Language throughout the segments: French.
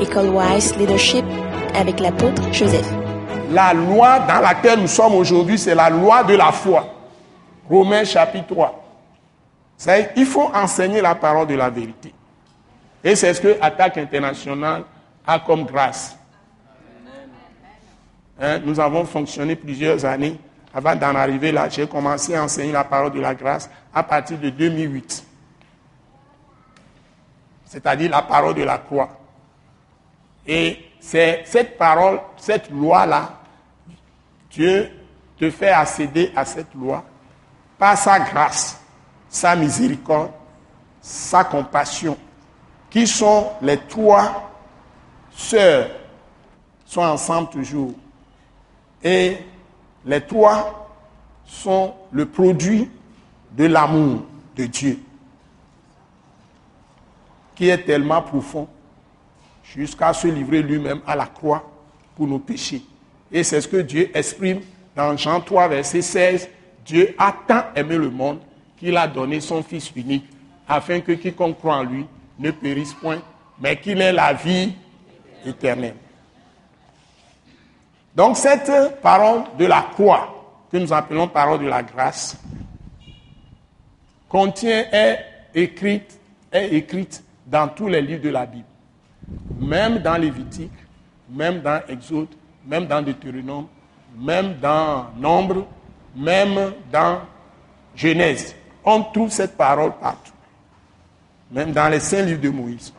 École Wise Leadership avec l'apôtre Joseph. La loi dans laquelle nous sommes aujourd'hui, c'est la loi de la foi. Romains chapitre 3. C'est- Il faut enseigner la parole de la vérité. Et c'est ce que Attaque internationale a comme grâce. Hein, nous avons fonctionné plusieurs années avant d'en arriver là. J'ai commencé à enseigner la parole de la grâce à partir de 2008. C'est-à-dire la parole de la croix. Et c'est cette parole, cette loi-là, Dieu te fait accéder à cette loi par sa grâce, sa miséricorde, sa compassion, qui sont les trois sœurs, sont ensemble toujours. Et les trois sont le produit de l'amour de Dieu, qui est tellement profond jusqu'à se livrer lui-même à la croix pour nos péchés. Et c'est ce que Dieu exprime dans Jean 3, verset 16. Dieu a tant aimé le monde qu'il a donné son Fils unique, afin que quiconque croit en lui ne périsse point, mais qu'il ait la vie éternelle. Donc cette parole de la croix, que nous appelons parole de la grâce, contient, est écrite, est écrite dans tous les livres de la Bible même dans Lévitique, même dans Exode, même dans Deutéronome, même dans Nombre, même dans Genèse. On trouve cette parole partout. Même dans les saints livres de Moïse.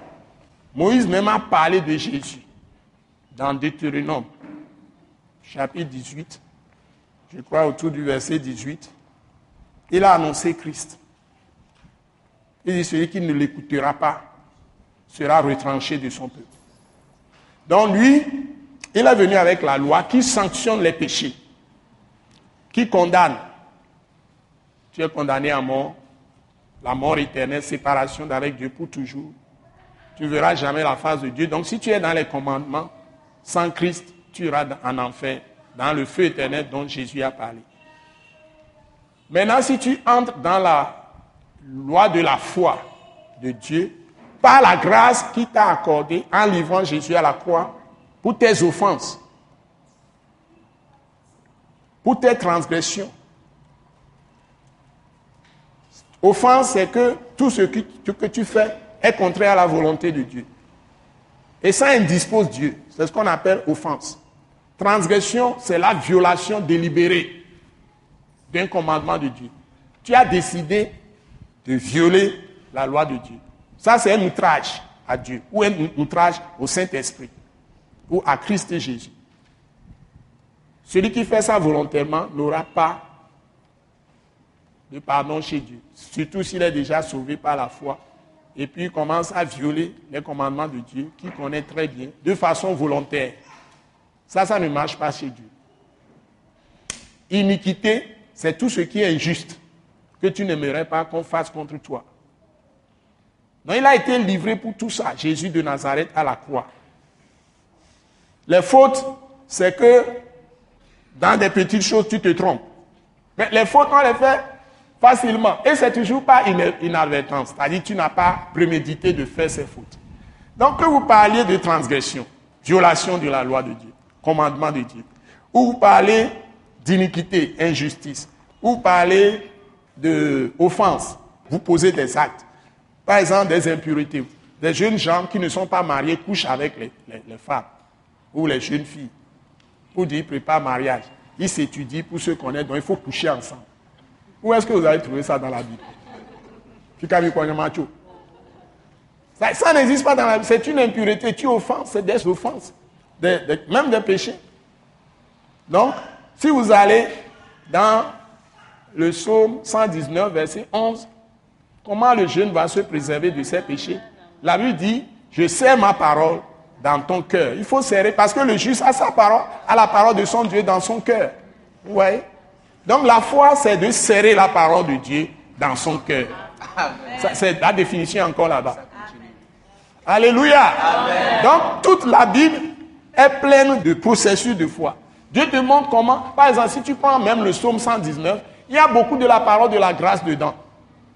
Moïse même a parlé de Jésus dans Deutéronome, chapitre 18, je crois autour du verset 18. Il a annoncé Christ. Il dit, celui qui ne l'écoutera pas sera retranché de son peuple. Donc lui, il est venu avec la loi qui sanctionne les péchés, qui condamne. Tu es condamné à mort, la mort éternelle, séparation d'avec Dieu pour toujours. Tu ne verras jamais la face de Dieu. Donc si tu es dans les commandements, sans Christ, tu iras en enfer, dans le feu éternel dont Jésus a parlé. Maintenant, si tu entres dans la loi de la foi de Dieu, la grâce qu'il t'a accordée en livrant Jésus à la croix pour tes offenses, pour tes transgressions. Offense, c'est que tout ce que, que tu fais est contraire à la volonté de Dieu. Et ça indispose Dieu. C'est ce qu'on appelle offense. Transgression, c'est la violation délibérée d'un commandement de Dieu. Tu as décidé de violer la loi de Dieu. Ça, c'est un outrage à Dieu ou un outrage au Saint-Esprit ou à Christ Jésus. Celui qui fait ça volontairement n'aura pas de pardon chez Dieu, surtout s'il est déjà sauvé par la foi et puis il commence à violer les commandements de Dieu qu'il connaît très bien de façon volontaire. Ça, ça ne marche pas chez Dieu. Iniquité, c'est tout ce qui est injuste que tu n'aimerais pas qu'on fasse contre toi. Donc il a été livré pour tout ça, Jésus de Nazareth à la croix. Les fautes, c'est que dans des petites choses, tu te trompes. Mais les fautes, on les fait facilement. Et c'est toujours pas une inadvertance. C'est-à-dire tu n'as pas prémédité de faire ces fautes. Donc que vous parliez de transgression, violation de la loi de Dieu, commandement de Dieu, ou vous parlez d'iniquité, injustice, ou vous parlez d'offense, vous posez des actes. Par exemple, des impuretés. Des jeunes gens qui ne sont pas mariés couchent avec les, femmes ou les jeunes filles pour dire prépare mariage. Ils s'étudient pour se connaître, donc il faut coucher ensemble. Où est-ce que vous avez trouvé ça dans la Bible? Ça, ça n'existe pas dans la Bible. C'est une impureté. Tu offenses, c'est des offenses. Même des péchés. Donc, si vous allez dans le psaume 119, verset 11, comment le jeune va se préserver de ses péchés? La Bible dit, je serre ma parole dans ton cœur. Il faut serrer parce que le juste a sa parole, a la parole de son Dieu dans son cœur. Vous voyez? Donc la foi, c'est de serrer la parole de Dieu dans son cœur. C'est la définition encore là-bas. Alléluia. Amen. Donc toute la Bible est pleine de processus de foi. Dieu te montre comment, par exemple, si tu prends même le psaume 119, il y a beaucoup de la parole de la grâce dedans.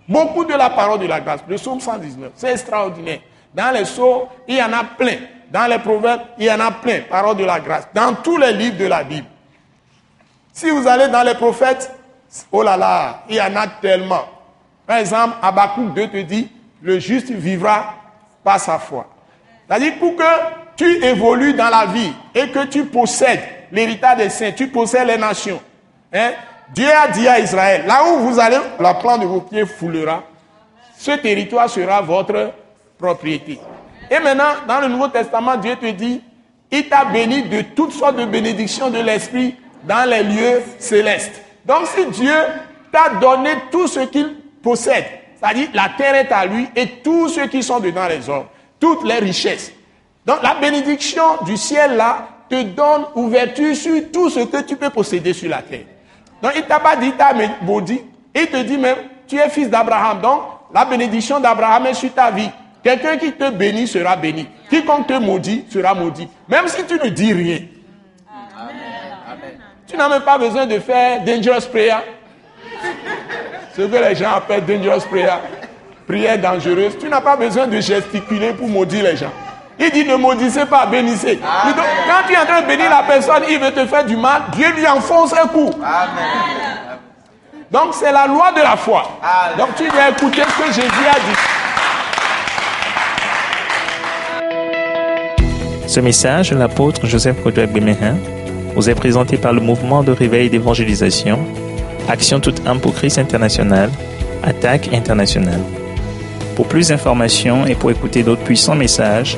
Beaucoup de la parole de la grâce. Le psaume 119, c'est extraordinaire. Dans les psaumes, il y en a plein dans les proverbes, il y en a plein, parole de la grâce, dans tous les livres de la Bible. Si vous allez dans les prophètes, oh là là, il y en a tellement. Par exemple, Habakkuk 2 te dit, le juste vivra par sa foi. C'est-à-dire pour que tu évolues dans la vie et que tu possèdes l'héritage des saints, tu possèdes les nations. Hein? Dieu a dit à Israël, là où vous allez, la plante de vos pieds foulera, ce territoire sera votre propriété. Et maintenant, dans le Nouveau Testament, Dieu te dit, il t'a béni de toutes sortes de bénédictions de l'Esprit dans les lieux célestes. Donc si Dieu t'a donné tout ce qu'il possède, c'est-à-dire la terre est à lui et tous ceux qui sont dedans les hommes, toutes les richesses. Donc la bénédiction du ciel là te donne ouverture sur tout ce que tu peux posséder sur la terre. Donc il t'a pas dit, t'as maudit. Il te dit même, tu es fils d'Abraham. Donc la bénédiction d'Abraham est sur ta vie. Quelqu'un qui te bénit sera béni. Quiconque te maudit sera maudit. Même si tu ne dis rien. Tu n'as même pas besoin de faire dangerous prayer. Ce que les gens appellent dangerous prayer. Prière dangereuse. Tu n'as pas besoin de gesticuler pour maudire les gens. Il dit ne maudissez pas, bénissez. quand tu es en train de bénir la personne, il veut te faire du mal, Dieu lui enfonce un coup. Donc c'est la loi de la foi. Donc tu dois écouter ce que Jésus a dit. Ce message, l'apôtre Joseph Kodouak Bemehin, vous est présenté par le mouvement de réveil d'évangélisation, Action toute âme pour Christ international, Attaque internationale. Pour plus d'informations et pour écouter d'autres puissants messages,